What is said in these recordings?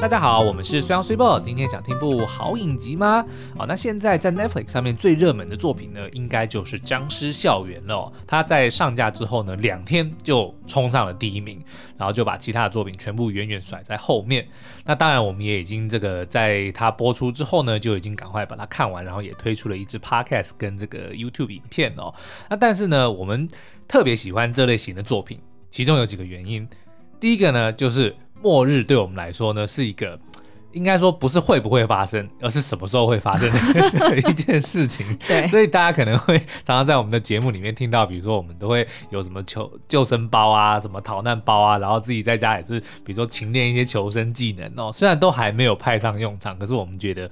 大家好，我们是虽阳虽报，今天想听部好影集吗？好，那现在在 Netflix 上面最热门的作品呢，应该就是《僵尸校园》了。它在上架之后呢，两天就冲上了第一名，然后就把其他的作品全部远远甩在后面。那当然，我们也已经这个在它播出之后呢，就已经赶快把它看完，然后也推出了一支 Podcast 跟这个 YouTube 影片哦。那但是呢，我们特别喜欢这类型的作品，其中有几个原因。第一个呢，就是。末日对我们来说呢，是一个应该说不是会不会发生，而是什么时候会发生的 一件事情。对，所以大家可能会常常在我们的节目里面听到，比如说我们都会有什么求救生包啊，什么逃难包啊，然后自己在家也是，比如说勤练一些求生技能哦。虽然都还没有派上用场，可是我们觉得。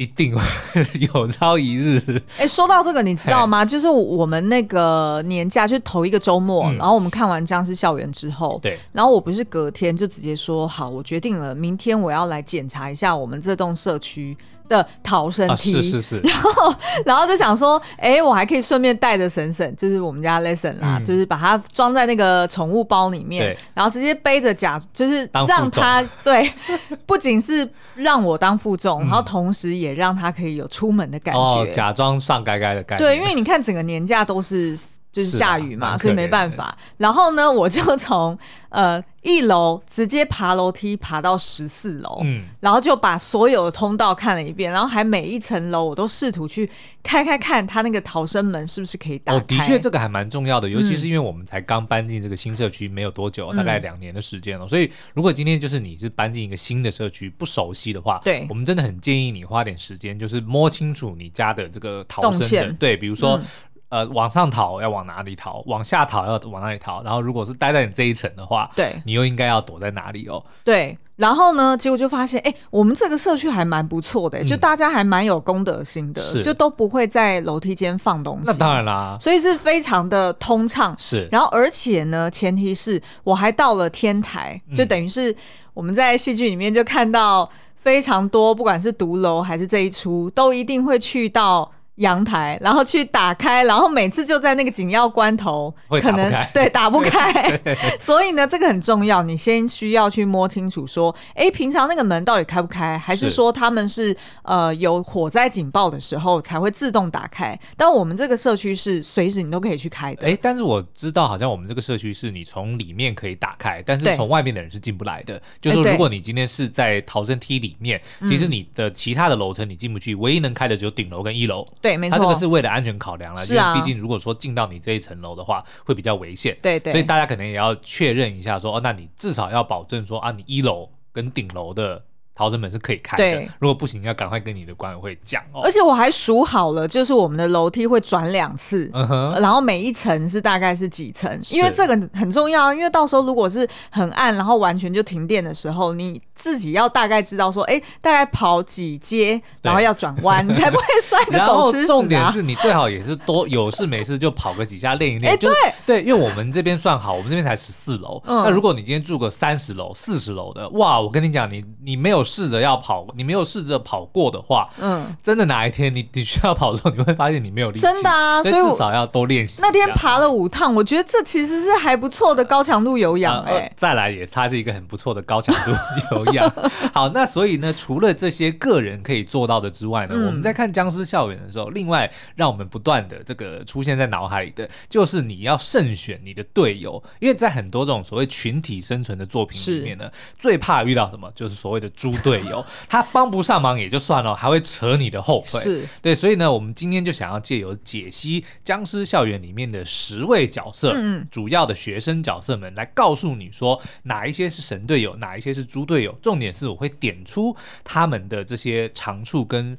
一定 有朝一日。哎，说到这个，你知道吗？就是我们那个年假，就头一个周末，嗯、然后我们看完《僵尸校园》之后，对，然后我不是隔天就直接说好，我决定了，明天我要来检查一下我们这栋社区的逃生梯，啊、是是是，然后然后就想说，哎，我还可以顺便带着婶婶，就是我们家 Lesson 啦，嗯、就是把它装在那个宠物包里面，然后直接背着假，就是让他对，不仅是让我当负重，嗯、然后同时也让他可以有出门的感觉，哦、假装上该该的感觉。对，因为你看整个年假都是。就是下雨嘛，所以没办法。然后呢，我就从呃一楼直接爬楼梯爬到十四楼，嗯，然后就把所有的通道看了一遍，然后还每一层楼我都试图去开开看它那个逃生门是不是可以打开。哦，的确这个还蛮重要的，尤其是因为我们才刚搬进这个新社区没有多久，嗯、大概两年的时间了。所以如果今天就是你是搬进一个新的社区不熟悉的话，对，我们真的很建议你花点时间，就是摸清楚你家的这个逃生的，线对，比如说。嗯呃，往上逃要往哪里逃？往下逃要往哪里逃？然后，如果是待在你这一层的话，对，你又应该要躲在哪里哦？对。然后呢，结果就发现，哎，我们这个社区还蛮不错的，嗯、就大家还蛮有公德心的，就都不会在楼梯间放东西。那当然啦，所以是非常的通畅。是。然后，而且呢，前提是我还到了天台，就等于是我们在戏剧里面就看到非常多，不管是独楼还是这一出，都一定会去到。阳台，然后去打开，然后每次就在那个紧要关头，可能对打不开，所以呢，这个很重要，你先需要去摸清楚，说，哎，平常那个门到底开不开，还是说他们是呃有火灾警报的时候才会自动打开？但我们这个社区是随时你都可以去开的。哎，但是我知道，好像我们这个社区是你从里面可以打开，但是从外面的人是进不来的。就是说，如果你今天是在逃生梯里面，其实你的其他的楼层你进不去，唯一能开的只有顶楼跟一楼。对，没错，它这个是为了安全考量了，是啊，因为毕竟如果说进到你这一层楼的话，会比较危险，对对，所以大家可能也要确认一下说，哦，那你至少要保证说啊，你一楼跟顶楼的。逃生门是可以开的，对如果不行，要赶快跟你的管委会讲哦。而且我还数好了，就是我们的楼梯会转两次，嗯、哼然后每一层是大概是几层，因为这个很重要，因为到时候如果是很暗，然后完全就停电的时候，你自己要大概知道说，哎，大概跑几阶，然后要转弯，你 才不会摔个狗吃屎、啊、重点是你最好也是多有事没事就跑个几下练一练。哎，对对，因为我们这边算好，我们这边才十四楼，嗯、那如果你今天住个三十楼、四十楼的，哇，我跟你讲，你你没有。试着要跑，你没有试着跑过的话，嗯，真的哪一天你你需要跑的时候，你会发现你没有力气。真的啊，所以至少要多练习。那天爬了五趟，我觉得这其实是还不错的高强度有氧哎、欸呃呃。再来也，它是一个很不错的高强度有氧。好，那所以呢，除了这些个人可以做到的之外呢，嗯、我们在看《僵尸校园》的时候，另外让我们不断的这个出现在脑海里的，就是你要慎选你的队友，因为在很多这种所谓群体生存的作品里面呢，最怕遇到什么，就是所谓的猪。队友，他帮不上忙也就算了，还会扯你的后腿。是。对，所以呢，我们今天就想要借由解析《僵尸校园》里面的十位角色，嗯，主要的学生角色们，来告诉你说哪一些是神队友，哪一些是猪队友。重点是我会点出他们的这些长处跟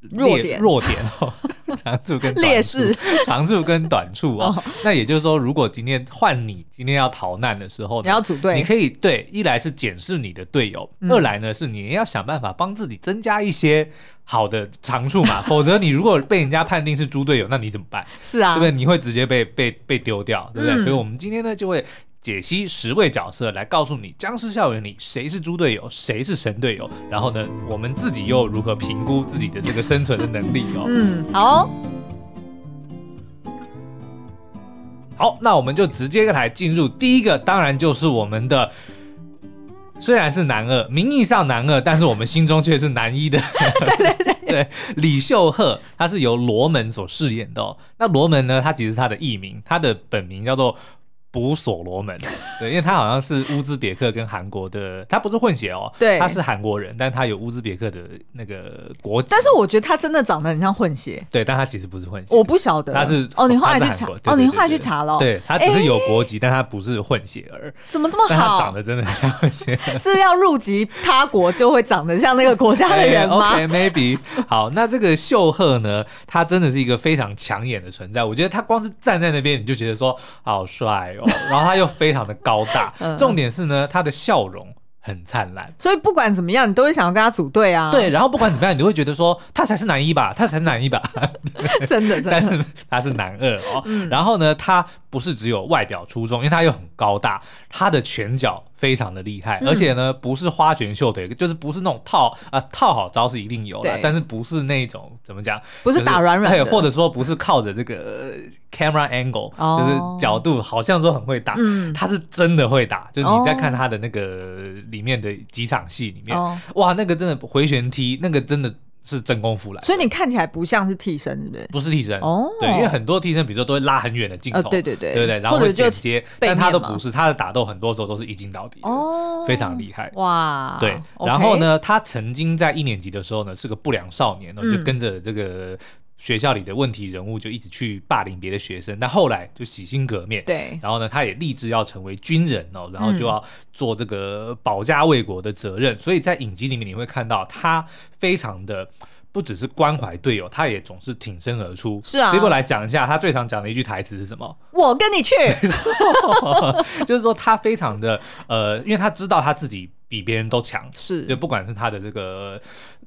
弱点，弱点。哦，长处跟劣势，长处跟短处哦。那也就是说，如果今天换你今天要逃难的时候，你要组队，你可以对，一来是检视你的队友，嗯、二来呢是你要想办法帮自己增加一些好的长处嘛。否则你如果被人家判定是猪队友，那你怎么办？是啊，对不对？你会直接被被被丢掉，对不对？嗯、所以我们今天呢就会。解析十位角色来告诉你，僵尸校园里谁是猪队友，谁是神队友。然后呢，我们自己又如何评估自己的这个生存的能力哦？嗯，好哦，好，那我们就直接来进入第一个，当然就是我们的虽然是男二，名义上男二，但是我们心中却是男一的。对对对，对，李秀赫他是由罗门所饰演的哦。那罗门呢，他其实是他的艺名，他的本名叫做。补所罗门，对，因为他好像是乌兹别克跟韩国的，他不是混血哦，对，他是韩国人，但他有乌兹别克的那个国籍。但是我觉得他真的长得很像混血，对，但他其实不是混血。我不晓得，他是哦，你后来去查，哦，你后来去查了，对，他只是有国籍，但他不是混血儿。怎么这么好？他长得真的很像混血，是要入籍他国就会长得像那个国家的 人吗？OK，maybe。好，那这个秀赫呢，他真的是一个非常抢眼的存在。我觉得他光是站在那边，你就觉得说好帅哦，然后他又。非常的高大，重点是呢，他的笑容很灿烂，所以不管怎么样，你都会想要跟他组队啊。对，然后不管怎么样，你都会觉得说他才是男一吧，他才是男一吧。真的，真的，但是他是男二哦。嗯、然后呢，他不是只有外表出众，因为他又很高大，他的拳脚非常的厉害，嗯、而且呢，不是花拳绣腿，就是不是那种套啊套好招是一定有的，但是不是那种怎么讲，不是打软软的，或者说不是靠着这个 camera angle，、哦、就是角度，好像说很会打，嗯、他是真的会打，就是你在看他的那个里面的几场戏里面，哦、哇，那个真的回旋踢，那个真的。是真功夫来，所以你看起来不像是替身，是不是？不是替身。哦，对，因为很多替身，比如说都会拉很远的镜头，对对对，对对，然后会剪接，但他都不是，他的打斗很多时候都是一镜到底，哦，非常厉害，哇，对。然后呢，他曾经在一年级的时候呢，是个不良少年，就跟着这个学校里的问题人物，就一直去霸凌别的学生，但后来就洗心革面，对。然后呢，他也立志要成为军人哦，然后就要做这个保家卫国的责任，所以在影集里面你会看到他非常的。不只是关怀队友，他也总是挺身而出。是啊，这波来讲一下，他最常讲的一句台词是什么？我跟你去。就是说他非常的呃，因为他知道他自己比别人都强，是，就不管是他的这个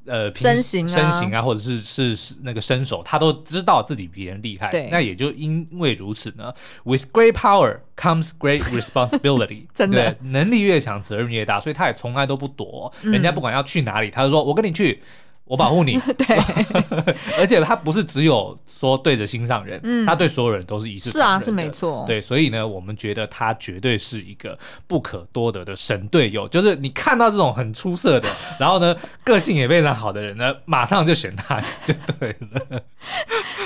呃身形、身形啊，或者是是是那个身手，他都知道自己比人厉害。对，那也就因为如此呢，With great power comes great responsibility。真的，能力越强，责任越大，所以他也从来都不躲。人家不管要去哪里，他就说：“我跟你去。”我保护你，对，而且他不是只有说对着心上人，嗯，他对所有人都是一视同仁的。是啊，是没错，对，所以呢，我们觉得他绝对是一个不可多得的神队友。就是你看到这种很出色的，然后呢，个性也非常好的人呢，马上就选他就对了。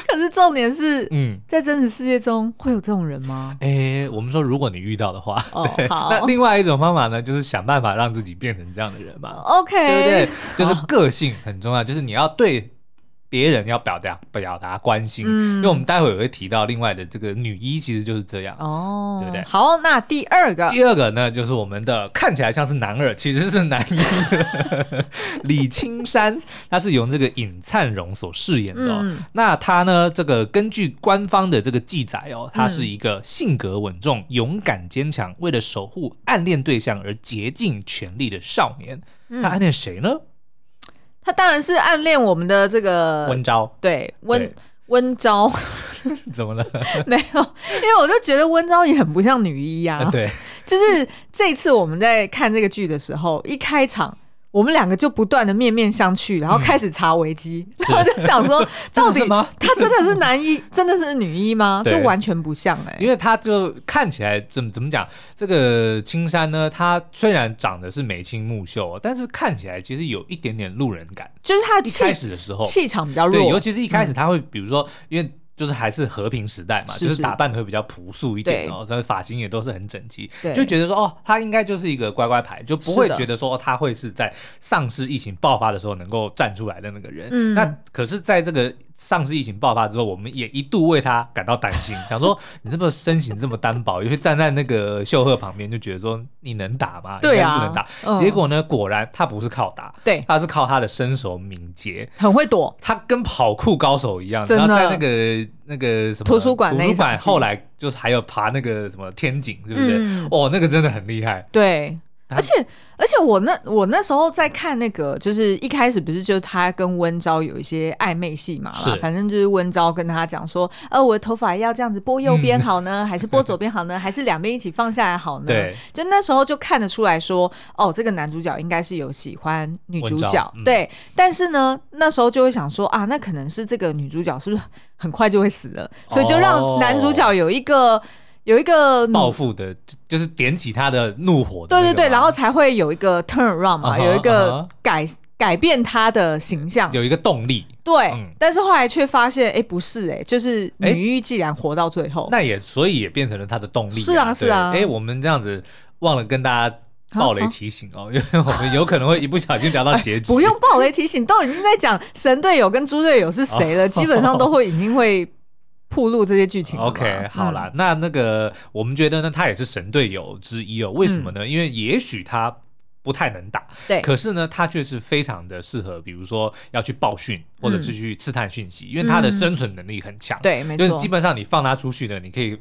可是重点是，嗯，在真实世界中会有这种人吗？哎，我们说如果你遇到的话，哦，好。那另外一种方法呢，就是想办法让自己变成这样的人嘛。OK，对不对？就是个性很重要。就是你要对别人要表达表达关心，嗯、因为我们待会儿也会提到另外的这个女一，其实就是这样，哦，对不对？好，那第二个，第二个呢，就是我们的看起来像是男二，其实是男一的 李青山，他是由这个尹灿荣所饰演的，哦。嗯、那他呢，这个根据官方的这个记载哦，他是一个性格稳重、勇敢坚强，为了守护暗恋对象而竭尽全力的少年。他暗恋谁呢？他当然是暗恋我们的这个温昭，对温温昭，怎么了？没有，因为我就觉得温昭也很不像女一呀、啊。对，就是这次我们在看这个剧的时候，一开场。我们两个就不断的面面相觑，然后开始查维基，嗯、然后就想说，到底 他真的是男一，真的是女一吗？就完全不像哎、欸，因为他就看起来怎么怎么讲，这个青山呢，他虽然长得是眉清目秀，但是看起来其实有一点点路人感，就是他一开始的时候。气场比较弱，对，尤其是一开始他会，比如说，嗯、因为。就是还是和平时代嘛，是是就是打扮的会比较朴素一点哦，这发型也都是很整齐，就觉得说哦，他应该就是一个乖乖牌，就不会觉得说他会是在丧尸疫情爆发的时候能够站出来的那个人。嗯，那可是在这个丧尸疫情爆发之后，我们也一度为他感到担心，想说你这么身形这么单薄，尤其站在那个秀赫旁边，就觉得说你能打吗？对啊，不能打。嗯、结果呢，果然他不是靠打，对，他是靠他的身手敏捷，很会躲，他跟跑酷高手一样，然后在那个。那个什么图书馆，图书馆后来就是还有爬那个什么天井，是不是？嗯、哦，那个真的很厉害。对。而且而且我那我那时候在看那个，就是一开始不是就他跟温昭有一些暧昧戏嘛，是。反正就是温昭跟他讲说，呃，我的头发要这样子拨右边好呢，嗯、还是拨左边好呢，还是两边一起放下来好呢？对，就那时候就看得出来说，哦，这个男主角应该是有喜欢女主角，嗯、对。但是呢，那时候就会想说啊，那可能是这个女主角是不是很快就会死了，所以就让男主角有一个。有一个报复的，就是点起他的怒火的。对对对，然后才会有一个 turn around 嘛，uh -huh, 有一个改、uh -huh. 改变他的形象，有一个动力。对，嗯、但是后来却发现，哎，不是，哎，就是女一既然活到最后，那也所以也变成了他的动力、啊。是啊，是啊。哎，我们这样子忘了跟大家暴雷提醒哦，因为我们有可能会一不小心聊到结局。不用暴雷提醒，都已经在讲神队友跟猪队友是谁了，基本上都会已经会。铺路这些剧情。OK，好啦、嗯，那那个我们觉得呢，他也是神队友之一哦。为什么呢？嗯、因为也许他不太能打，对，可是呢，他却是非常的适合，比如说要去报讯或者是去刺探讯息、嗯，因为他的生存能力很强。对，没错。就是基本上你放他出去呢，你可以。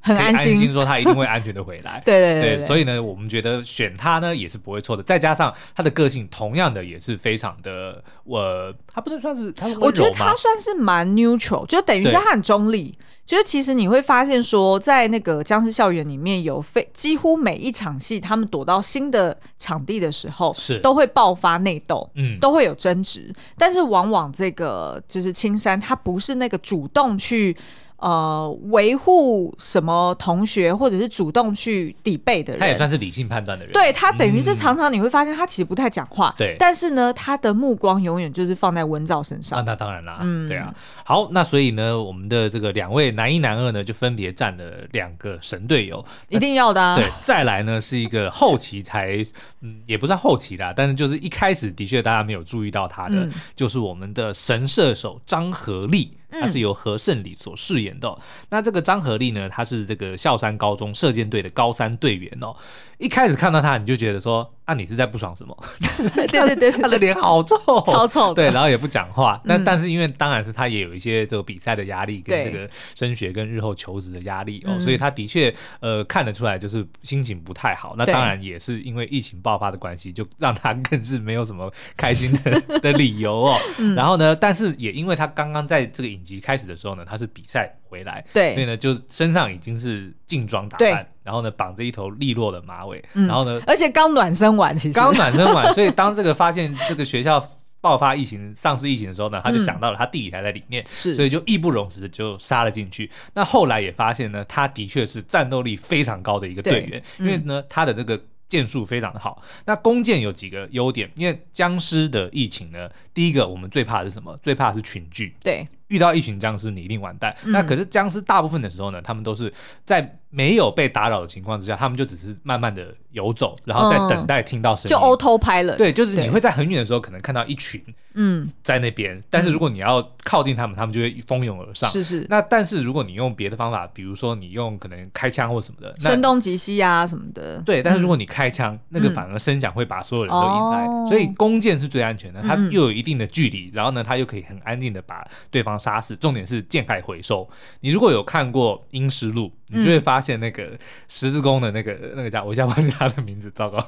很很安心，说他一定会安全的回来。对对对，所以呢，我们觉得选他呢也是不会错的。再加上他的个性，同样的也是非常的，我、呃、他不能算是他，我觉得他算是蛮 neutral，就等于说他很中立。就是其实你会发现说，在那个僵尸校园里面有非几乎每一场戏，他们躲到新的场地的时候，是都会爆发内斗，嗯，都会有争执。但是往往这个就是青山，他不是那个主动去。呃，维护什么同学，或者是主动去抵背的人，他也算是理性判断的人。对，他等于是常常你会发现他其实不太讲话，对、嗯，但是呢，他的目光永远就是放在温兆身上。啊、那当然啦，嗯，对啊。好，那所以呢，我们的这个两位男一男二呢，就分别占了两个神队友，一定要的、啊。对，再来呢是一个后期才，嗯，也不算后期啦，但是就是一开始的确大家没有注意到他的，嗯、就是我们的神射手张合力。他是由何胜礼所饰演的、哦嗯。那这个张合力呢，他是这个孝山高中射箭队的高三队员哦。一开始看到他，你就觉得说，啊，你是在不爽什么？对对对，他的脸好臭，超臭。对，然后也不讲话。但、嗯、但是因为当然是他也有一些这个比赛的压力，跟这个升学跟日后求职的压力哦，所以他的确呃看得出来就是心情不太好。那当然也是因为疫情爆发的关系，就让他更是没有什么开心的 的理由哦。然后呢，但是也因为他刚刚在这个影集开始的时候呢，他是比赛回来，对，所以呢就身上已经是劲装打扮，然后呢绑着一头利落的马尾，嗯、然后呢，而且刚暖身完，其实刚暖身完，所以当这个发现这个学校爆发疫情、丧尸疫情的时候呢，他就想到了他弟弟还在里面，所以就义不容辞的就杀了进去。那后来也发现呢，他的确是战斗力非常高的一个队员，因为呢他的这个。剑术非常的好，那弓箭有几个优点？因为僵尸的疫情呢，第一个我们最怕的是什么？最怕的是群聚。对，遇到一群僵尸，你一定完蛋。嗯、那可是僵尸大部分的时候呢，他们都是在没有被打扰的情况之下，他们就只是慢慢的游走，然后在等待听到声音。嗯、就 auto pilot。对，就是你会在很远的时候可能看到一群。嗯，在那边，但是如果你要靠近他们，嗯、他们就会蜂拥而上。是是。那但是如果你用别的方法，比如说你用可能开枪或什么的，声东击西啊什么的。对，但是如果你开枪，嗯、那个反而声响会把所有人都引来，嗯、所以弓箭是最安全的，它又有一定的距离，嗯、然后呢，它又可以很安静的把对方杀死。重点是箭铠回收。你如果有看过《阴尸路》，你就会发现那个十字弓的那个那个叫我一下忘记他的名字，糟糕。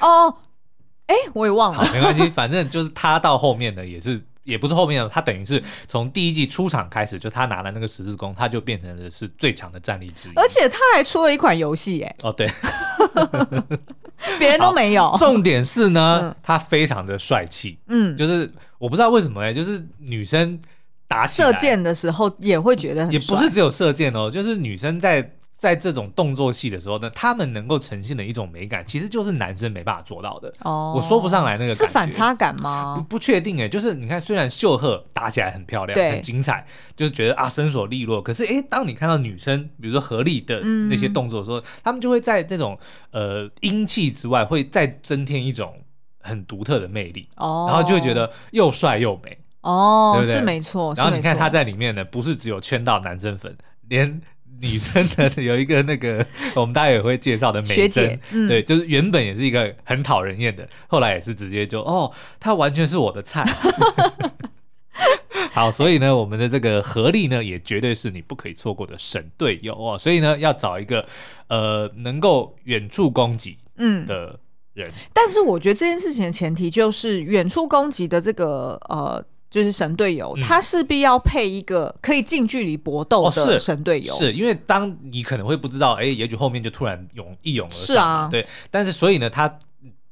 哦。哎，我也忘了。好，没关系，反正就是他到后面呢，也是也不是后面的，他等于是从第一季出场开始，就他拿了那个十字弓，他就变成了是最强的战力之一。而且他还出了一款游戏，哎，哦对，别人都没有。重点是呢，嗯、他非常的帅气，嗯，就是我不知道为什么哎，就是女生打射箭的时候也会觉得很，也不是只有射箭哦，就是女生在。在这种动作戏的时候呢，他们能够呈现的一种美感，其实就是男生没办法做到的。哦，我说不上来那个。是反差感吗？不不确定哎，就是你看，虽然秀赫打起来很漂亮，很精彩，就是觉得啊身手利落，可是哎，当你看到女生，比如说合力的那些动作的时候，嗯、他们就会在这种呃英气之外，会再增添一种很独特的魅力。哦，然后就会觉得又帅又美。哦，对对是没错。然后你看他在里面呢，不是只有圈到男生粉，连。女生的有一个那个，我们大家也会介绍的美珍，嗯，对，就是原本也是一个很讨人厌的，后来也是直接就哦，她完全是我的菜。好，所以呢，我们的这个合力呢，也绝对是你不可以错过的神队友哦。所以呢，要找一个呃能够远处攻击嗯的人，嗯。但是我觉得这件事情的前提就是远处攻击的这个呃。就是神队友，他势必要配一个可以近距离搏斗的神队友，哦，是，是因为当你可能会不知道，哎，也许后面就突然涌一涌而上，是啊，对，但是所以呢，他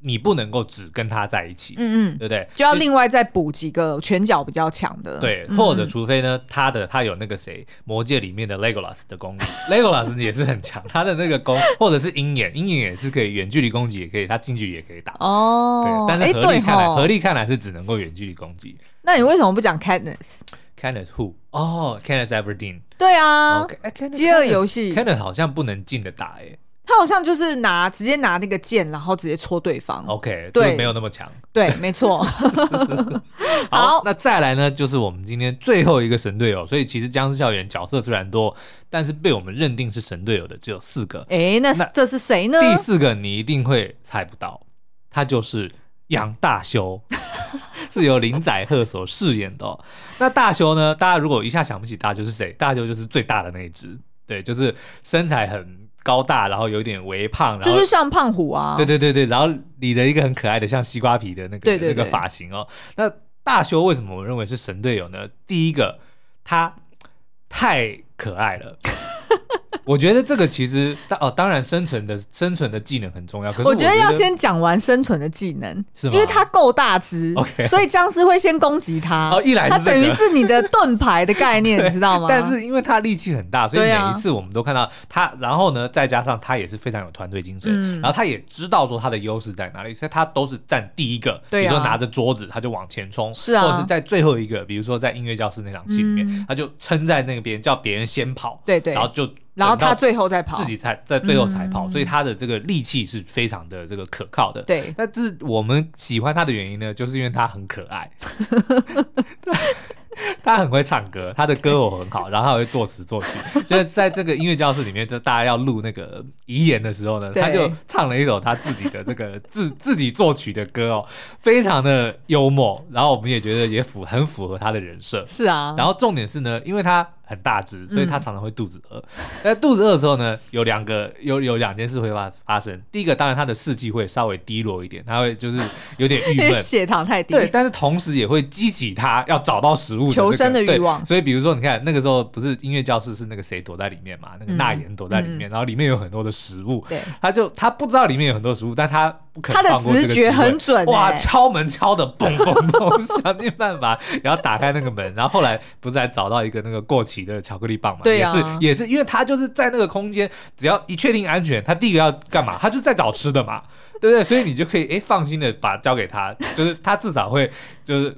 你不能够只跟他在一起，嗯嗯，对不对？就要另外再补几个拳脚比较强的，对，或者除非呢，他的他有那个谁，魔界里面的 Legolas 的功能，Legolas 也是很强，他的那个攻，或者是鹰眼，鹰眼也是可以远距离攻击，也可以，他近距离也可以打，哦，对，但是合力看来，合力看来是只能够远距离攻击。那你为什么不讲 Katniss？Katniss who？哦，Katniss Everdeen。对啊，饥饿游戏，Katniss 好像不能近的打，哎。他好像就是拿直接拿那个剑，然后直接戳对方。OK，对，没有那么强。对，没错。好，那再来呢，就是我们今天最后一个神队友。所以其实僵尸校园角色虽然多，但是被我们认定是神队友的只有四个。哎，那这是谁呢？第四个你一定会猜不到，他就是杨大修，是由林宰赫所饰演的。那大修呢？大家如果一下想不起大修是谁，大修就是最大的那一只，对，就是身材很。高大，然后有点微胖，然后就是像胖虎啊。对对对对，然后理了一个很可爱的像西瓜皮的那个那个发型哦。那大修为什么我认为是神队友呢？第一个，他太可爱了。我觉得这个其实当哦，当然生存的生存的技能很重要。可是我觉得，要先讲完生存的技能，是吗？因为它够大只，OK，所以僵尸会先攻击它。哦，一来它等于是你的盾牌的概念，你知道吗？但是因为它力气很大，所以每一次我们都看到它。然后呢，再加上它也是非常有团队精神，嗯、然后他也知道说他的优势在哪里，所以他都是站第一个。对、啊，比如说拿着桌子，他就往前冲，是啊，或者是在最后一个，比如说在音乐教室那场戏里面，嗯、他就撑在那边，叫别人先跑，对对，然后就。然后他最后再跑，自己才在最后才跑，嗯、所以他的这个力气是非常的这个可靠的。对，但是我们喜欢他的原因呢，就是因为他很可爱。他很会唱歌，他的歌我很好，然后他会作词作曲。就是在这个音乐教室里面，就大家要录那个遗言的时候呢，他就唱了一首他自己的这个自自己作曲的歌哦，非常的幽默。然后我们也觉得也符很符合他的人设。是啊。然后重点是呢，因为他很大只，所以他常常会肚子饿。那、嗯、肚子饿的时候呢，有两个有有两件事会发发生。第一个当然他的士气会稍微低落一点，他会就是 有点郁闷，血糖太低。对，但是同时也会激起他要找到食物。求生的欲望，所以比如说，你看那个时候不是音乐教室，是那个谁躲在里面嘛？那个纳言躲在里面，嗯、然后里面有很多的食物。对，他就他不知道里面有很多食物，但他他的直觉很准、欸，哇！敲门敲的嘣嘣嘣，想尽办法，然后打开那个门，然后后来不是还找到一个那个过期的巧克力棒嘛？对、啊、也是也是，因为他就是在那个空间，只要一确定安全，他第一个要干嘛？他就在找吃的嘛，对不对？所以你就可以哎、欸、放心的把交给他，就是他至少会就是。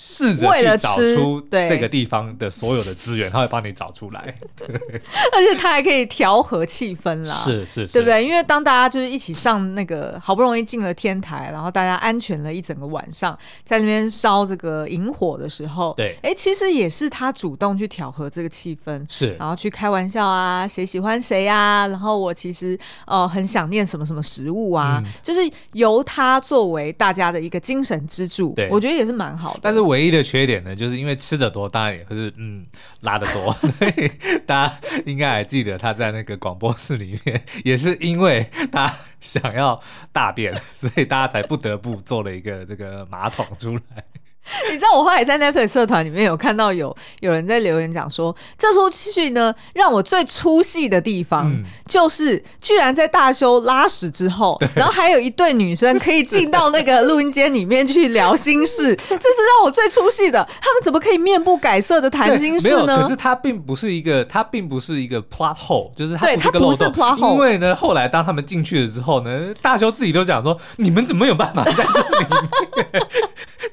试着去找出这个地方的所有的资源，他会帮你找出来。而且他还可以调和气氛啦，是是，是，对不对？因为当大家就是一起上那个好不容易进了天台，然后大家安全了一整个晚上，在那边烧这个萤火的时候，对，哎，其实也是他主动去调和这个气氛，是，然后去开玩笑啊，谁喜欢谁啊，然后我其实呃很想念什么什么食物啊，嗯、就是由他作为大家的一个精神支柱，对，我觉得也是蛮好的，但是。唯一的缺点呢，就是因为吃的多，当然也是嗯拉的多，所 以大家应该还记得他在那个广播室里面，也是因为他想要大便，所以大家才不得不做了一个这个马桶出来。你知道我后来在 Netflix 社团里面有看到有有人在留言讲说，这出戏呢让我最出戏的地方，嗯、就是居然在大修拉屎之后，然后还有一对女生可以进到那个录音间里面去聊心事，这是让我最出戏的。他们怎么可以面不改色的谈心事呢？可是它并不是一个，它并不是一个 plot hole，就是它对它不是 plot hole。因为呢，后来当他们进去了之后呢，大修自己都讲说，你们怎么有办法在这里面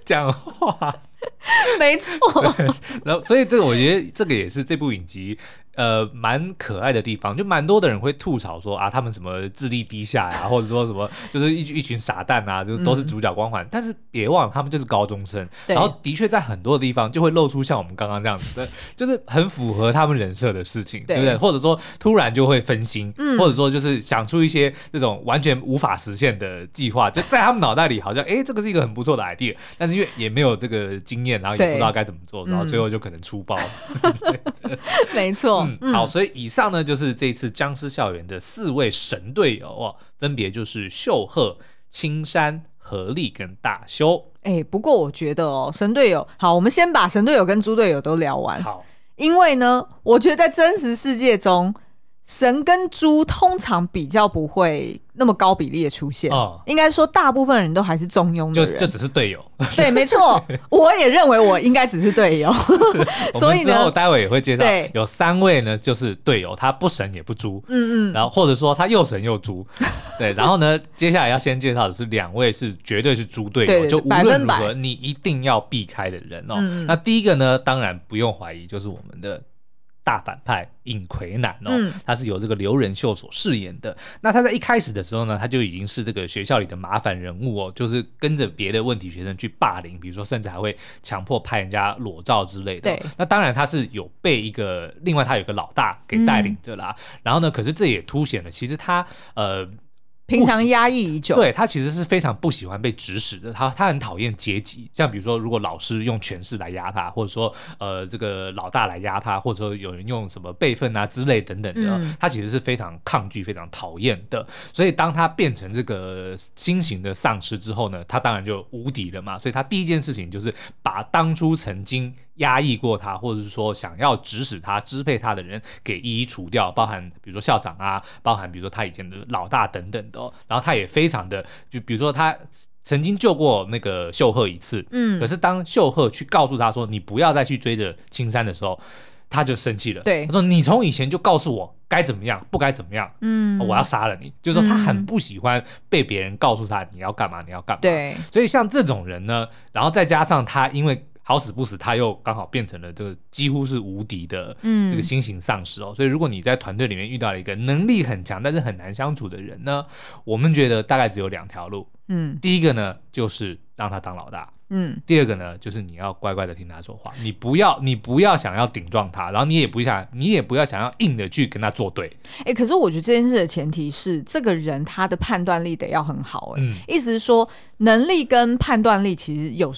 讲话？哇，没错。然后，所以这个我觉得这个也是这部影集。呃，蛮可爱的地方，就蛮多的人会吐槽说啊，他们什么智力低下呀，或者说什么就是一一群傻蛋啊，就都是主角光环。嗯、但是别忘了，他们就是高中生。对然后的确在很多的地方就会露出像我们刚刚这样子的，就是很符合他们人设的事情，对，对不对？或者说突然就会分心，嗯、或者说就是想出一些那种完全无法实现的计划，就在他们脑袋里好像哎，这个是一个很不错的 idea，但是因为也没有这个经验，然后也不知道该怎么做，然后最后就可能出包。没错。嗯，好，所以以上呢就是这次僵尸校园的四位神队友哦，分别就是秀赫、青山、合力跟大修。哎，不过我觉得哦，神队友，好，我们先把神队友跟猪队友都聊完。好，因为呢，我觉得在真实世界中，神跟猪通常比较不会那么高比例的出现，哦、应该说大部分人都还是中庸的人，就就只是队友。对，没错，我也认为我应该只是队友。所以呢，之后待会也会介绍，有三位呢就是队友，他不神也不猪，嗯嗯，然后或者说他又神又猪，对，然后呢，接下来要先介绍的是两位是绝对是猪队友，对就无论如何你一定要避开的人哦。嗯、那第一个呢，当然不用怀疑，就是我们的。大反派尹奎南哦，嗯、他是由这个刘仁秀所饰演的。那他在一开始的时候呢，他就已经是这个学校里的麻烦人物哦，就是跟着别的问题学生去霸凌，比如说甚至还会强迫拍人家裸照之类的。对，那当然他是有被一个另外他有个老大给带领着啦。嗯、然后呢，可是这也凸显了其实他呃。平常压抑已久，对，他其实是非常不喜欢被指使的。他他很讨厌阶级，像比如说，如果老师用权势来压他，或者说呃这个老大来压他，或者说有人用什么辈分啊之类等等的，嗯、他其实是非常抗拒、非常讨厌的。所以当他变成这个新型的丧尸之后呢，他当然就无敌了嘛。所以他第一件事情就是把当初曾经。压抑过他，或者是说想要指使他、支配他的人给一一除掉，包含比如说校长啊，包含比如说他以前的老大等等的、哦。然后他也非常的，就比如说他曾经救过那个秀赫一次，嗯，可是当秀赫去告诉他说你不要再去追着青山的时候，他就生气了。对，他说你从以前就告诉我该怎么样，不该怎么样，嗯，我要杀了你。就是说他很不喜欢被别人告诉他你要干嘛，你要干嘛。对，所以像这种人呢，然后再加上他因为。好死不死，他又刚好变成了这个几乎是无敌的这个新型丧尸哦。嗯、所以如果你在团队里面遇到了一个能力很强但是很难相处的人呢，我们觉得大概只有两条路。嗯，第一个呢就是让他当老大。嗯，第二个呢就是你要乖乖的听他说话，你不要你不要想要顶撞他，然后你也不想你也不要想要硬的去跟他作对。哎、欸，可是我觉得这件事的前提是这个人他的判断力得要很好。哎、嗯，意思是说能力跟判断力其实有。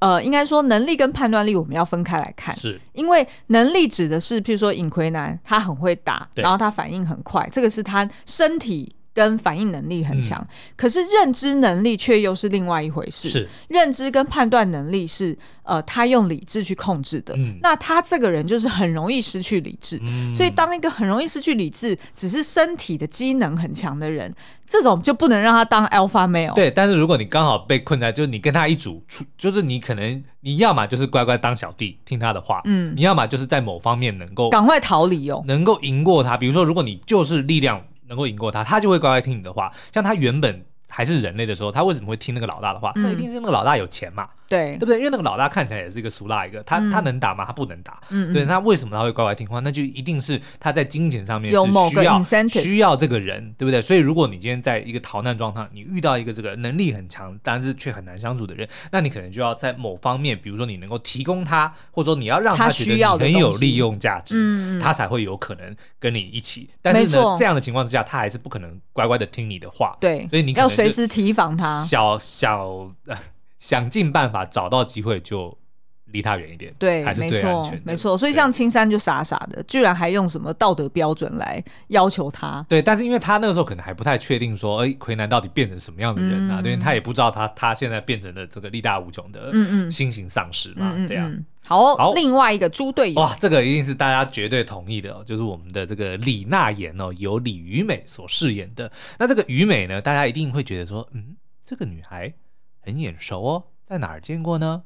呃，应该说能力跟判断力我们要分开来看，是。因为能力指的是，譬如说尹奎南他很会打，然后他反应很快，这个是他身体跟反应能力很强。嗯、可是认知能力却又是另外一回事，是认知跟判断能力是呃他用理智去控制的，嗯、那他这个人就是很容易失去理智，嗯、所以当一个很容易失去理智，只是身体的机能很强的人。这种就不能让他当 alpha male。对，但是如果你刚好被困在，就是你跟他一组，就是你可能你要么就是乖乖当小弟听他的话，嗯，你要么就是在某方面能够赶快逃离哦，能够赢过他。比如说，如果你就是力量能够赢过他，他就会乖乖听你的话。像他原本还是人类的时候，他为什么会听那个老大的话？那、嗯、一定是那个老大有钱嘛。对，对不对？因为那个老大看起来也是一个俗辣一个，他、嗯、他能打吗？他不能打。嗯，对，那为什么他会乖乖听话？那就一定是他在金钱上面是需要需要这个人，对不对？所以如果你今天在一个逃难状态，你遇到一个这个能力很强，但是却很难相处的人，那你可能就要在某方面，比如说你能够提供他，或者说你要让他觉得你很有利用价值，嗯、他才会有可能跟你一起。但是呢，错这样的情况之下，他还是不可能乖乖的听你的话。对，所以你要随时提防他。小小。想尽办法找到机会就离他远一点，对，还是最安全的。没错，没错。所以像青山就傻傻的，居然还用什么道德标准来要求他。对，但是因为他那个时候可能还不太确定说，哎，奎南到底变成什么样的人啊？嗯、因为他也不知道他他现在变成了这个力大无穷的新型丧尸嘛，嗯嗯对啊。好，好，另外一个猪队友，哇，这个一定是大家绝对同意的哦，就是我们的这个李娜妍哦，由李雨美所饰演的。那这个雨美呢，大家一定会觉得说，嗯，这个女孩。很眼熟哦，在哪儿见过呢？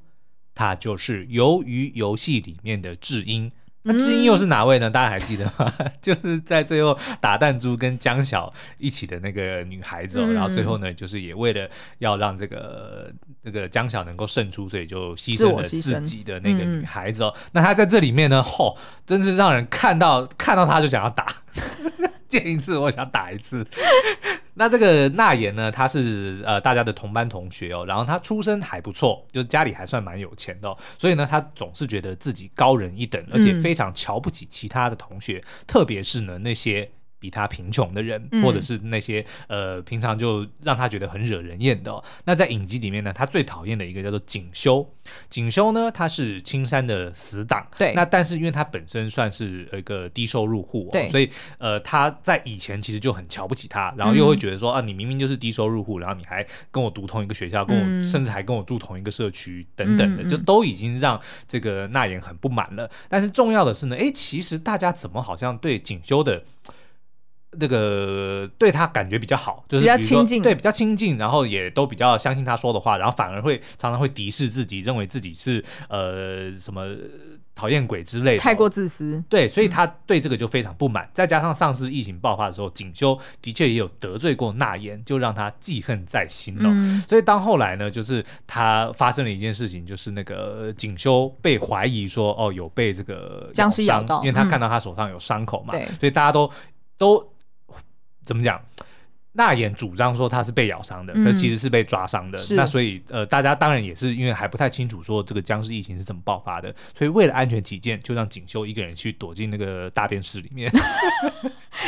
她就是《鱿鱼游戏》里面的智英。那智英又是哪位呢？大家还记得吗？就是在最后打弹珠跟江晓一起的那个女孩子哦。然后最后呢，就是也为了要让这个这个江晓能够胜出，所以就牺牲了自己的那个女孩子哦。那她在这里面呢，吼，真是让人看到看到她就想要打。见一次我想打一次。那这个纳言呢，他是呃大家的同班同学哦，然后他出身还不错，就家里还算蛮有钱的哦，所以呢，他总是觉得自己高人一等，而且非常瞧不起其他的同学，嗯、特别是呢那些。比他贫穷的人，或者是那些、嗯、呃平常就让他觉得很惹人厌的、哦。那在影集里面呢，他最讨厌的一个叫做景修。景修呢，他是青山的死党。对。那但是因为他本身算是一个低收入户、哦，对所以呃他在以前其实就很瞧不起他，然后又会觉得说、嗯、啊，你明明就是低收入户，然后你还跟我读同一个学校，跟我、嗯、甚至还跟我住同一个社区等等的，嗯、就都已经让这个那言很不满了。但是重要的是呢，哎，其实大家怎么好像对景修的那个对他感觉比较好，就是比较亲近，对，比较亲近，然后也都比较相信他说的话，然后反而会常常会敌视自己，认为自己是呃什么。讨厌鬼之类的，太过自私。对，所以他对这个就非常不满。嗯、再加上上次疫情爆发的时候，锦修的确也有得罪过纳言，就让他记恨在心了。嗯、所以当后来呢，就是他发生了一件事情，就是那个锦修被怀疑说哦有被这个僵尸咬到，因为他看到他手上有伤口嘛，嗯、所以大家都都怎么讲？纳言主张说他是被咬伤的，可其实是被抓伤的。嗯、那所以呃，大家当然也是因为还不太清楚说这个僵尸疫情是怎么爆发的，所以为了安全起见，就让锦绣一个人去躲进那个大便室里面。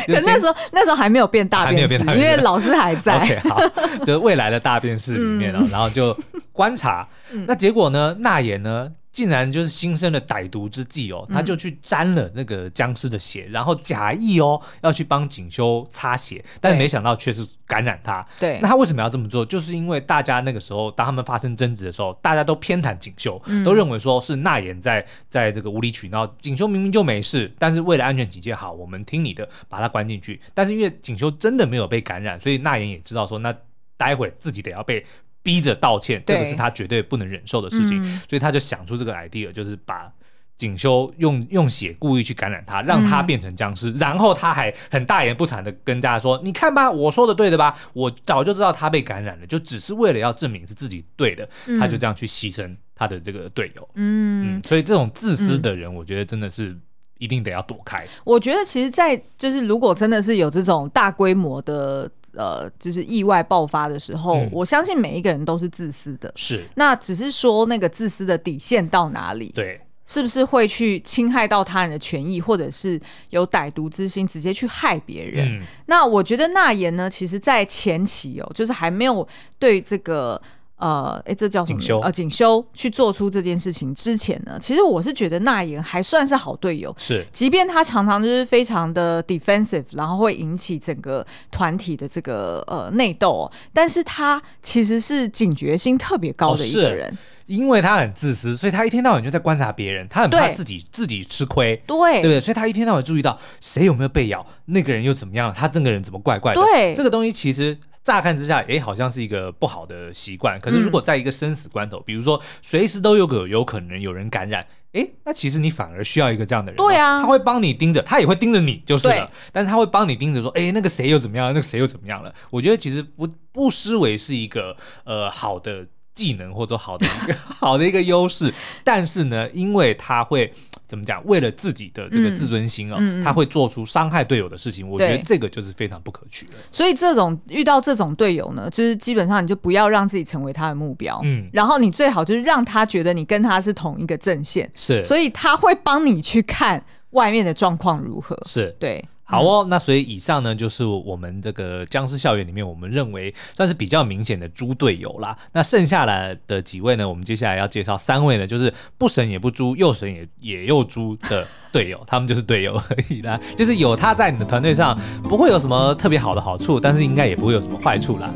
可那时候那时候还没有变大便室，因为老师还在。OK，好，就是未来的大便室里面啊，嗯、然后就观察。嗯、那结果呢？纳言呢？竟然就是心生了歹毒之计哦，他就去沾了那个僵尸的血，嗯、然后假意哦要去帮锦修擦血，但是没想到却是感染他。对，那他为什么要这么做？就是因为大家那个时候，当他们发生争执的时候，大家都偏袒锦修，嗯、都认为说是纳言在在这个无理取闹，锦修明明就没事，但是为了安全起见，好，我们听你的，把他关进去。但是因为锦修真的没有被感染，所以纳言也知道说，那待会自己得要被。逼着道歉，这个是他绝对不能忍受的事情，嗯、所以他就想出这个 idea，就是把景修用用血故意去感染他，让他变成僵尸，嗯、然后他还很大言不惭的跟大家说：“你看吧，我说的对的吧？我早就知道他被感染了，就只是为了要证明是自己对的，嗯、他就这样去牺牲他的这个队友。嗯”嗯，所以这种自私的人，我觉得真的是一定得要躲开。我觉得其实，在就是如果真的是有这种大规模的。呃，就是意外爆发的时候，嗯、我相信每一个人都是自私的。是，那只是说那个自私的底线到哪里？对，是不是会去侵害到他人的权益，或者是有歹毒之心，直接去害别人？嗯、那我觉得那言呢，其实在前期哦，就是还没有对这个。呃，哎，这叫什么？修呃，锦修去做出这件事情之前呢，其实我是觉得那言还算是好队友，是，即便他常常就是非常的 defensive，然后会引起整个团体的这个呃内斗，但是他其实是警觉心特别高的一个人，哦、因为他很自私，所以他一天到晚就在观察别人，他很怕自己自己吃亏，对。对不对？所以他一天到晚注意到谁有没有被咬，那个人又怎么样，他这个人怎么怪怪的，对，这个东西其实。乍看之下，哎，好像是一个不好的习惯。可是，如果在一个生死关头，嗯、比如说随时都有可有可能有人感染，哎，那其实你反而需要一个这样的人。对啊，他会帮你盯着，他也会盯着你，就是了。但是他会帮你盯着，说，哎，那个谁又怎么样？那个谁又怎么样了？我觉得其实不不失为是一个呃好的技能，或者好的一个 好的一个优势。但是呢，因为他会。怎么讲？为了自己的这个自尊心啊、哦，嗯嗯、他会做出伤害队友的事情。我觉得这个就是非常不可取的。所以这种遇到这种队友呢，就是基本上你就不要让自己成为他的目标。嗯，然后你最好就是让他觉得你跟他是同一个阵线。是，所以他会帮你去看外面的状况如何。是，对。好哦，那所以以上呢，就是我们这个僵尸校园里面，我们认为算是比较明显的猪队友啦。那剩下来的几位呢，我们接下来要介绍三位呢，就是不神也不猪，又神也也又猪的队友，他们就是队友而已啦。就是有他在你的团队上，不会有什么特别好的好处，但是应该也不会有什么坏处啦。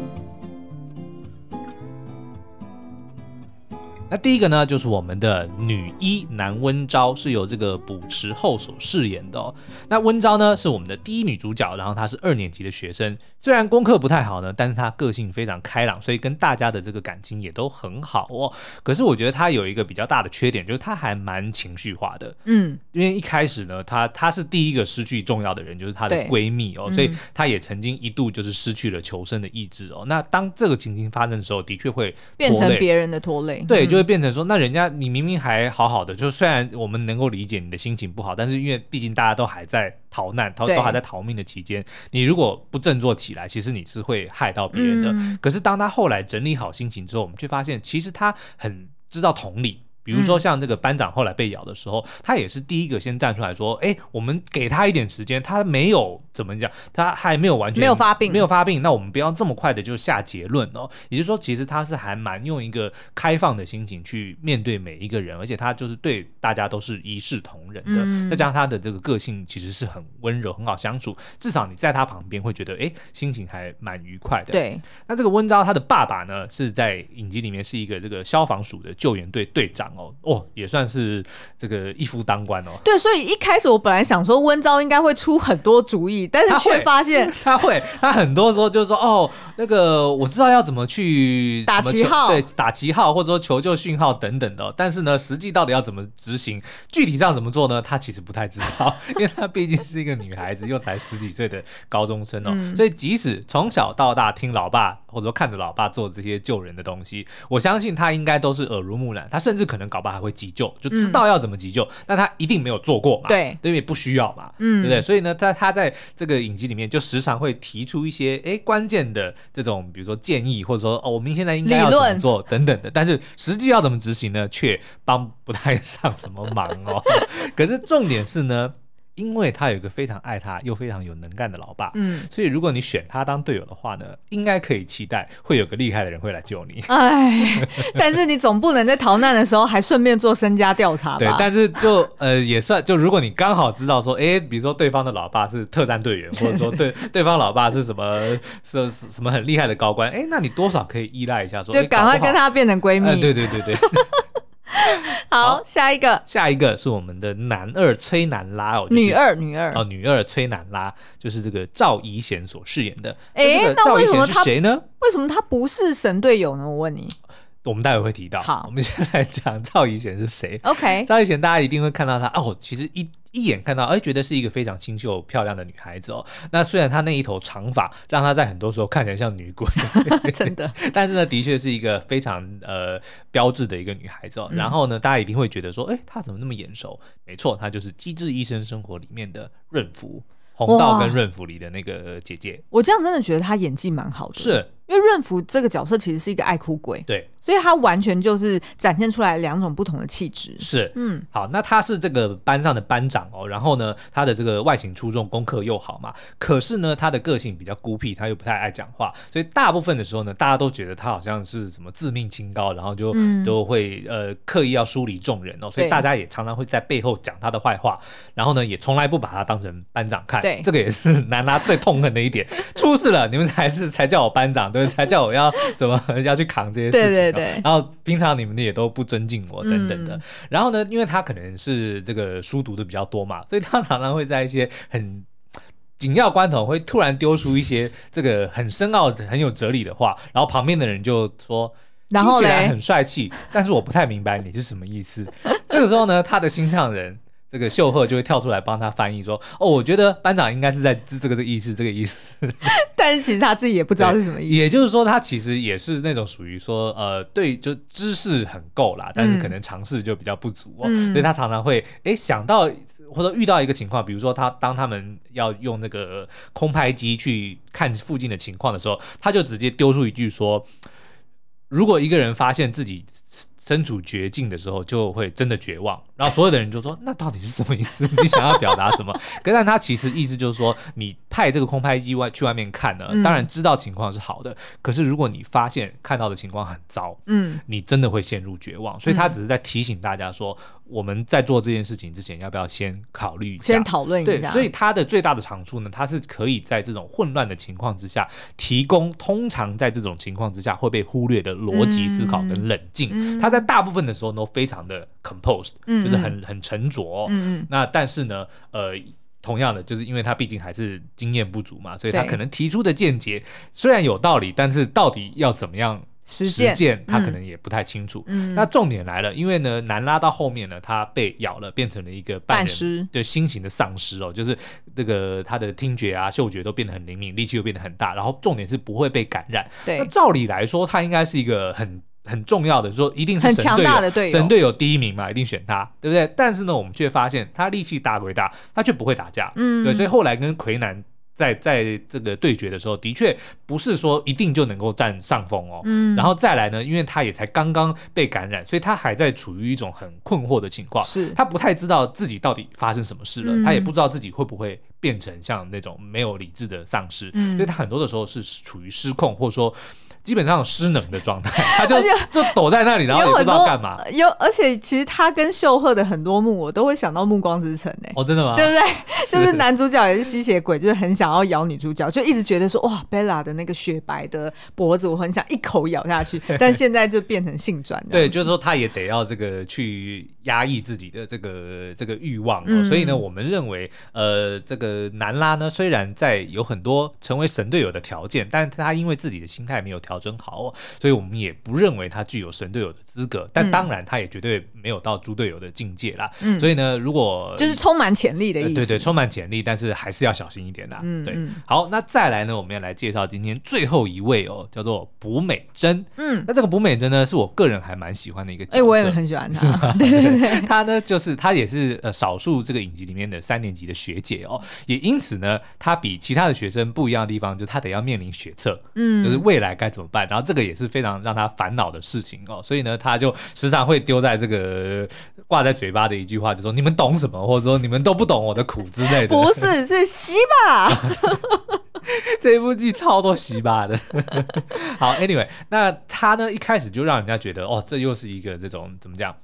那第一个呢，就是我们的女一男温昭，是由这个卜池厚所饰演的哦。那温昭呢，是我们的第一女主角，然后她是二年级的学生，虽然功课不太好呢，但是她个性非常开朗，所以跟大家的这个感情也都很好哦。可是我觉得她有一个比较大的缺点，就是她还蛮情绪化的。嗯，因为一开始呢，她她是第一个失去重要的人，就是她的闺蜜哦，所以她也曾经一度就是失去了求生的意志哦。那当这个情形发生的时候，的确会变成别人的拖累。对，就。会变成说，那人家你明明还好好的，就虽然我们能够理解你的心情不好，但是因为毕竟大家都还在逃难，逃都还在逃命的期间，你如果不振作起来，其实你是会害到别人的。嗯、可是当他后来整理好心情之后，我们却发现，其实他很知道同理。比如说像这个班长后来被咬的时候，他也是第一个先站出来说：“哎，我们给他一点时间，他没有怎么讲，他还没有完全没有发病，没有发病，那我们不要这么快的就下结论哦。也就是说，其实他是还蛮用一个开放的心情去面对每一个人，而且他就是对大家都是一视同仁的。再加上他的这个个性其实是很温柔、很好相处，至少你在他旁边会觉得哎，心情还蛮愉快的。对。那这个温昭他的爸爸呢，是在影集里面是一个这个消防署的救援队队长。哦，哦，也算是这个一夫当关哦。对，所以一开始我本来想说温昭应该会出很多主意，但是却发现 他会，他很多时候就是说哦，那个我知道要怎么去打旗号，对，打旗号或者说求救讯号等等的，但是呢，实际到底要怎么执行，具体上怎么做呢？他其实不太知道，因为他毕竟是一个女孩子，又才十几岁的高中生哦，嗯、所以即使从小到大听老爸或者说看着老爸做这些救人的东西，我相信他应该都是耳濡目染，他甚至可能搞不好还会急救，就知道要怎么急救，嗯、但他一定没有做过嘛，对，因为不需要嘛，嗯，对不对？所以呢，他他在这个影集里面就时常会提出一些哎关键的这种，比如说建议，或者说哦，我们现在应该要怎么做等等的，但是实际要怎么执行呢，却帮不太上什么忙哦。可是重点是呢。因为他有一个非常爱他又非常有能干的老爸，嗯，所以如果你选他当队友的话呢，应该可以期待会有个厉害的人会来救你。哎，但是你总不能在逃难的时候还顺便做身家调查吧？对，但是就呃也算，就如果你刚好知道说，哎，比如说对方的老爸是特战队员，或者说对对方老爸是什么是什么很厉害的高官，哎，那你多少可以依赖一下说，就赶快跟他变成闺蜜。呃、对对对对。好，好，下一个，下一个是我们的男二崔南拉哦，就是、女二女二哦，女二崔南拉就是这个赵怡贤所饰演的。哎、欸，那为什么他谁呢？为什么他不是神队友呢？我问你，我们待会会提到。好，我们先来讲赵怡贤是谁。OK，赵怡贤大家一定会看到她哦，其实一。一眼看到，哎，觉得是一个非常清秀漂亮的女孩子哦。那虽然她那一头长发让她在很多时候看起来像女鬼，真的，但是呢，的确是一个非常呃标致的一个女孩子哦。嗯、然后呢，大家一定会觉得说，哎，她怎么那么眼熟？没错，她就是《机智医生生活》里面的润福，红道跟润福里的那个姐姐。我这样真的觉得她演技蛮好的，是因为润福这个角色其实是一个爱哭鬼，对。所以他完全就是展现出来两种不同的气质。是，嗯，好，那他是这个班上的班长哦，然后呢，他的这个外形出众，功课又好嘛。可是呢，他的个性比较孤僻，他又不太爱讲话，所以大部分的时候呢，大家都觉得他好像是什么自命清高，然后就都会、嗯、呃刻意要疏离众人哦，所以大家也常常会在背后讲他的坏话，然后呢，也从来不把他当成班长看。对，这个也是 南拉最痛恨的一点。出事了，你们才是才叫我班长，对，才叫我要怎么要去扛这些事情。对对对，然后平常你们也都不尊敬我等等的，嗯、然后呢，因为他可能是这个书读的比较多嘛，所以他常常会在一些很紧要关头会突然丢出一些这个很深奥、很有哲理的话，然后旁边的人就说，听起来很帅气，但是我不太明白你是什么意思。这个时候呢，他的心上人。这个秀赫就会跳出来帮他翻译说：“哦，我觉得班长应该是在这这个这个意思，这个意思。”但是其实他自己也不知道是什么意思。也就是说，他其实也是那种属于说，呃，对，就知识很够啦，但是可能常识就比较不足哦。嗯、所以他常常会哎想到或者遇到一个情况，比如说他当他们要用那个空拍机去看附近的情况的时候，他就直接丢出一句说：“如果一个人发现自己。”身处绝境的时候，就会真的绝望。然后所有的人就说：“那到底是什么意思？你想要表达什么？” 可但他其实意思就是说，你派这个空拍机外去外面看呢，当然知道情况是好的。可是如果你发现看到的情况很糟，嗯，你真的会陷入绝望。所以他只是在提醒大家说，我们在做这件事情之前，要不要先考虑一下，先讨论一下。对，所以他的最大的长处呢，他是可以在这种混乱的情况之下，提供通常在这种情况之下会被忽略的逻辑思考跟冷静。他在大部分的时候都非常的 composed，就是很很沉着哦。嗯嗯。那但是呢，呃，同样的，就是因为他毕竟还是经验不足嘛，所以他可能提出的见解虽然有道理，但是到底要怎么样实践，他可能也不太清楚。嗯。那重点来了，因为呢，南拉到后面呢，他被咬了，变成了一个半人的新型的丧尸哦，就是这个他的听觉啊、嗅觉都变得很灵敏，力气又变得很大，然后重点是不会被感染。对。那照理来说，他应该是一个很。很重要的说，一定是神队友，神队友第一名嘛，一定选他，对不对？但是呢，我们却发现他力气大归大，他却不会打架，嗯，对，所以后来跟奎南在在这个对决的时候，的确不是说一定就能够占上风哦，嗯，然后再来呢，因为他也才刚刚被感染，所以他还在处于一种很困惑的情况，是。他不太知道自己到底发生什么事了，嗯，他也不知道自己会不会变成像那种没有理智的丧尸，嗯，所以他很多的时候是处于失控，或者说。基本上失能的状态，他就就躲在那里，然后也不知道干嘛。有，而且其实他跟秀赫的很多幕，我都会想到《暮光之城》哎。哦，真的吗？对不对？就是男主角也是吸血鬼，就是很想要咬女主角，就一直觉得说哇，Bella 的那个雪白的脖子，我很想一口咬下去。但现在就变成性转。对，就是说他也得要这个去压抑自己的这个这个欲望。嗯。所以呢，我们认为，呃，这个南拉呢，虽然在有很多成为神队友的条件，但是他因为自己的心态没有调整好，所以我们也不认为他具有神队友的资格。但当然，他也绝对没有到猪队友的境界啦。嗯。所以呢，如果就是充满潜力的意思。呃，对对，充满潜力，但是还是要小心一点啦。嗯。对。好，那再来呢，我们要来介绍今天最后一位哦，叫做卜美珍。嗯。那这个卜美珍呢，是我个人还蛮喜欢的一个角色。哎，我也很喜欢他。对对 对。他呢，就是他也是呃少数这个影集里面的三年级的学姐哦，也因此呢，他比其他的学生不一样的地方，就是他得要面临学测，嗯，就是未来该怎么办，然后这个也是非常让他烦恼的事情哦，所以呢，他就时常会丢在这个挂在嘴巴的一句话，就说你们懂什么，或者说你们都不懂我的苦之类的。不是，是西吧？这一部剧超多洗巴的。好，Anyway，那他呢一开始就让人家觉得哦，这又是一个这种怎么讲？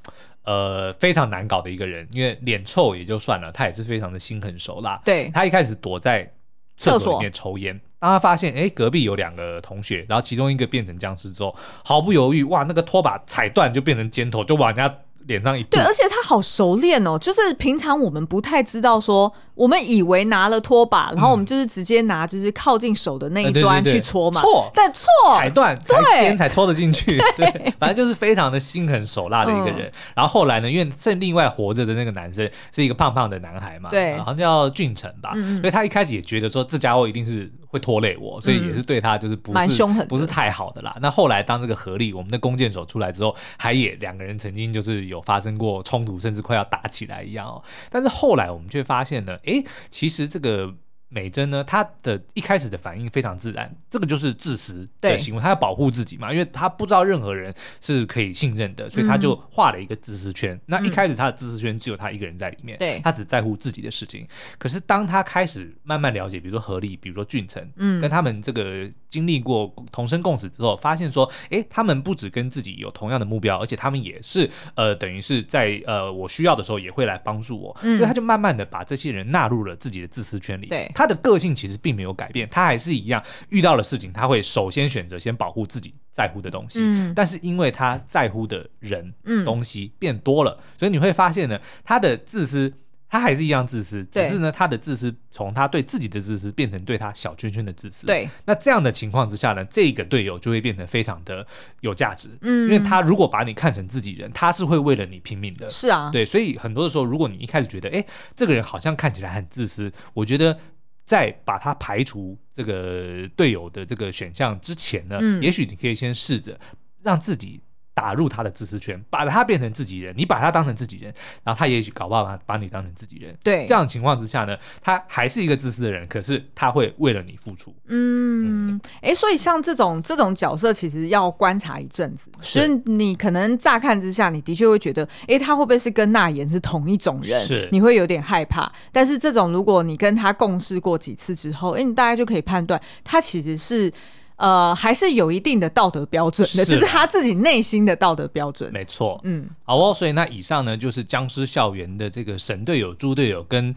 呃，非常难搞的一个人，因为脸臭也就算了，他也是非常的心狠手辣。对，他一开始躲在厕所里面抽烟，当他发现哎隔壁有两个同学，然后其中一个变成僵尸之后，毫不犹豫，哇，那个拖把踩断就变成尖头，就往人家脸上一对，而且他好熟练哦，就是平常我们不太知道说。我们以为拿了拖把，然后我们就是直接拿，就是靠近手的那一端去搓嘛。错，但错，踩断才尖才搓得进去。对，反正就是非常的心狠手辣的一个人。然后后来呢，因为剩另外活着的那个男生是一个胖胖的男孩嘛，对，好像叫俊成吧，所以他一开始也觉得说这家伙一定是会拖累我，所以也是对他就是不是凶狠，不是太好的啦。那后来当这个合力我们的弓箭手出来之后，还也两个人曾经就是有发生过冲突，甚至快要打起来一样哦。但是后来我们却发现呢。哎，其实这个。美珍呢，她的一开始的反应非常自然，这个就是自私的行为，她要保护自己嘛，因为她不知道任何人是可以信任的，所以她就画了一个自私圈。嗯、那一开始她的自私圈只有她一个人在里面，对，她只在乎自己的事情。可是当她开始慢慢了解，比如说何丽，比如说俊成，嗯，跟他们这个经历过同生共死之后，发现说，哎，他们不止跟自己有同样的目标，而且他们也是呃，等于是在呃我需要的时候也会来帮助我，嗯、所以他就慢慢的把这些人纳入了自己的自私圈里，对。他的个性其实并没有改变，他还是一样，遇到了事情他会首先选择先保护自己在乎的东西。嗯，但是因为他在乎的人、嗯、东西变多了，所以你会发现呢，他的自私。他还是一样自私，只是呢，他的自私从他对自己的自私变成对他小圈圈的自私。对，那这样的情况之下呢，这个队友就会变得非常的有价值。嗯，因为他如果把你看成自己人，他是会为了你拼命的。是啊，对，所以很多的时候，如果你一开始觉得，哎，这个人好像看起来很自私，我觉得在把它排除这个队友的这个选项之前呢，嗯，也许你可以先试着让自己。打入他的自私圈，把他变成自己人，你把他当成自己人，然后他也许搞不好把把你当成自己人。对，这样的情况之下呢，他还是一个自私的人，可是他会为了你付出。嗯，哎、嗯，所以像这种这种角色，其实要观察一阵子。是，所以你可能乍看之下，你的确会觉得，哎，他会不会是跟那言是同一种人？是，你会有点害怕。但是这种，如果你跟他共事过几次之后，哎，你大概就可以判断，他其实是。呃，还是有一定的道德标准的，是就是他自己内心的道德标准。没错，嗯，好哦，所以那以上呢，就是僵尸校园的这个神队友、猪队友跟。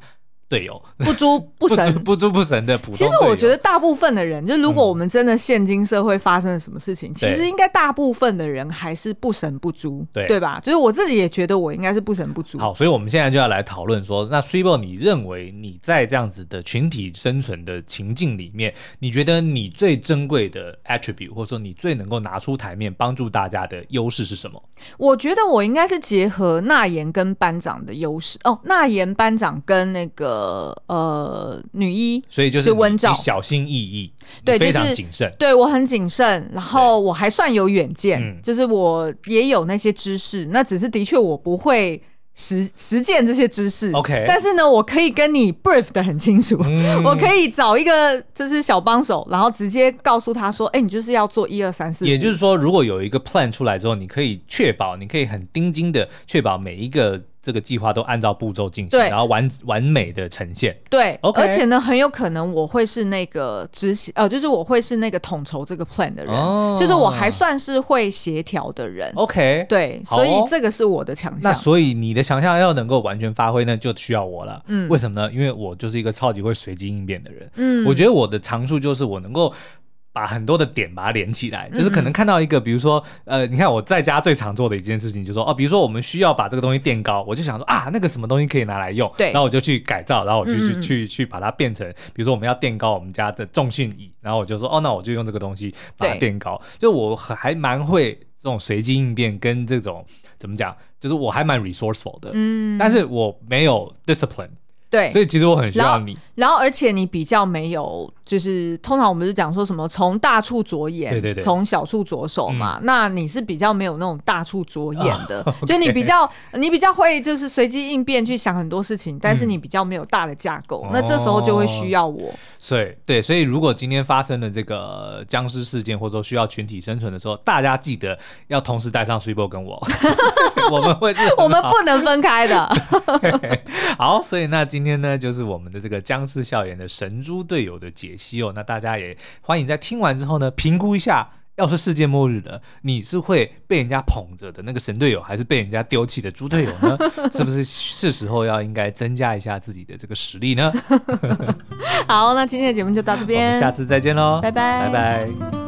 队友不猪 不神不猪不神的普通。其实我觉得大部分的人，就如果我们真的现今社会发生了什么事情，嗯、其实应该大部分的人还是不神不猪，对对吧？就是我自己也觉得我应该是不神不猪。好，所以我们现在就要来讨论说，那 Swebo 你认为你在这样子的群体生存的情境里面，你觉得你最珍贵的 attribute，或者说你最能够拿出台面帮助大家的优势是什么？我觉得我应该是结合娜妍跟班长的优势哦，娜妍班长跟那个。呃呃，女一，所以就是温兆，小心翼翼，对，非常谨慎，对我很谨慎，然后我还算有远见，就是我也有那些知识，那只是的确我不会实实践这些知识，OK，但是呢，我可以跟你 brief 的很清楚，我可以找一个就是小帮手，然后直接告诉他说，哎，你就是要做一二三四，也就是说，如果有一个 plan 出来之后，你可以确保，你可以很盯紧的确保每一个。这个计划都按照步骤进行，对，然后完完美的呈现。对。而且呢，很有可能我会是那个执行，呃，就是我会是那个统筹这个 plan 的人，哦、就是我还算是会协调的人。OK，对，所以这个是我的强项。那所以你的强项要能够完全发挥呢，就需要我了。嗯，为什么呢？因为我就是一个超级会随机应变的人。嗯，我觉得我的长处就是我能够。把很多的点把它连起来，就是可能看到一个，比如说，呃，你看我在家最常做的一件事情，就是说，哦，比如说我们需要把这个东西垫高，我就想说啊，那个什么东西可以拿来用，对，然后我就去改造，然后我就去去去去把它变成，比如说我们要垫高我们家的重训椅，然后我就说，哦，那我就用这个东西把它垫高，就我还蛮会这种随机应变跟这种怎么讲，就是我还蛮 resourceful 的，嗯，但是我没有 discipline。对，所以其实我很需要你。然，然后而且你比较没有，就是通常我们是讲说什么从大处着眼，对对对，从小处着手嘛。嗯、那你是比较没有那种大处着眼的，就你比较你比较会就是随机应变去想很多事情，但是你比较没有大的架构。嗯、那这时候就会需要我。所以对，所以如果今天发生了这个僵尸事件，或者说需要群体生存的时候，大家记得要同时带上 Switchbot 跟我，我们会 我们不能分开的。好，所以那今天呢，就是我们的这个僵尸校园的神猪队友的解析哦。那大家也欢迎在听完之后呢，评估一下，要是世界末日了，你是会被人家捧着的那个神队友，还是被人家丢弃的猪队友呢？是不是是时候要应该增加一下自己的这个实力呢？好，那今天的节目就到这边，我们下次再见喽，拜拜，拜拜。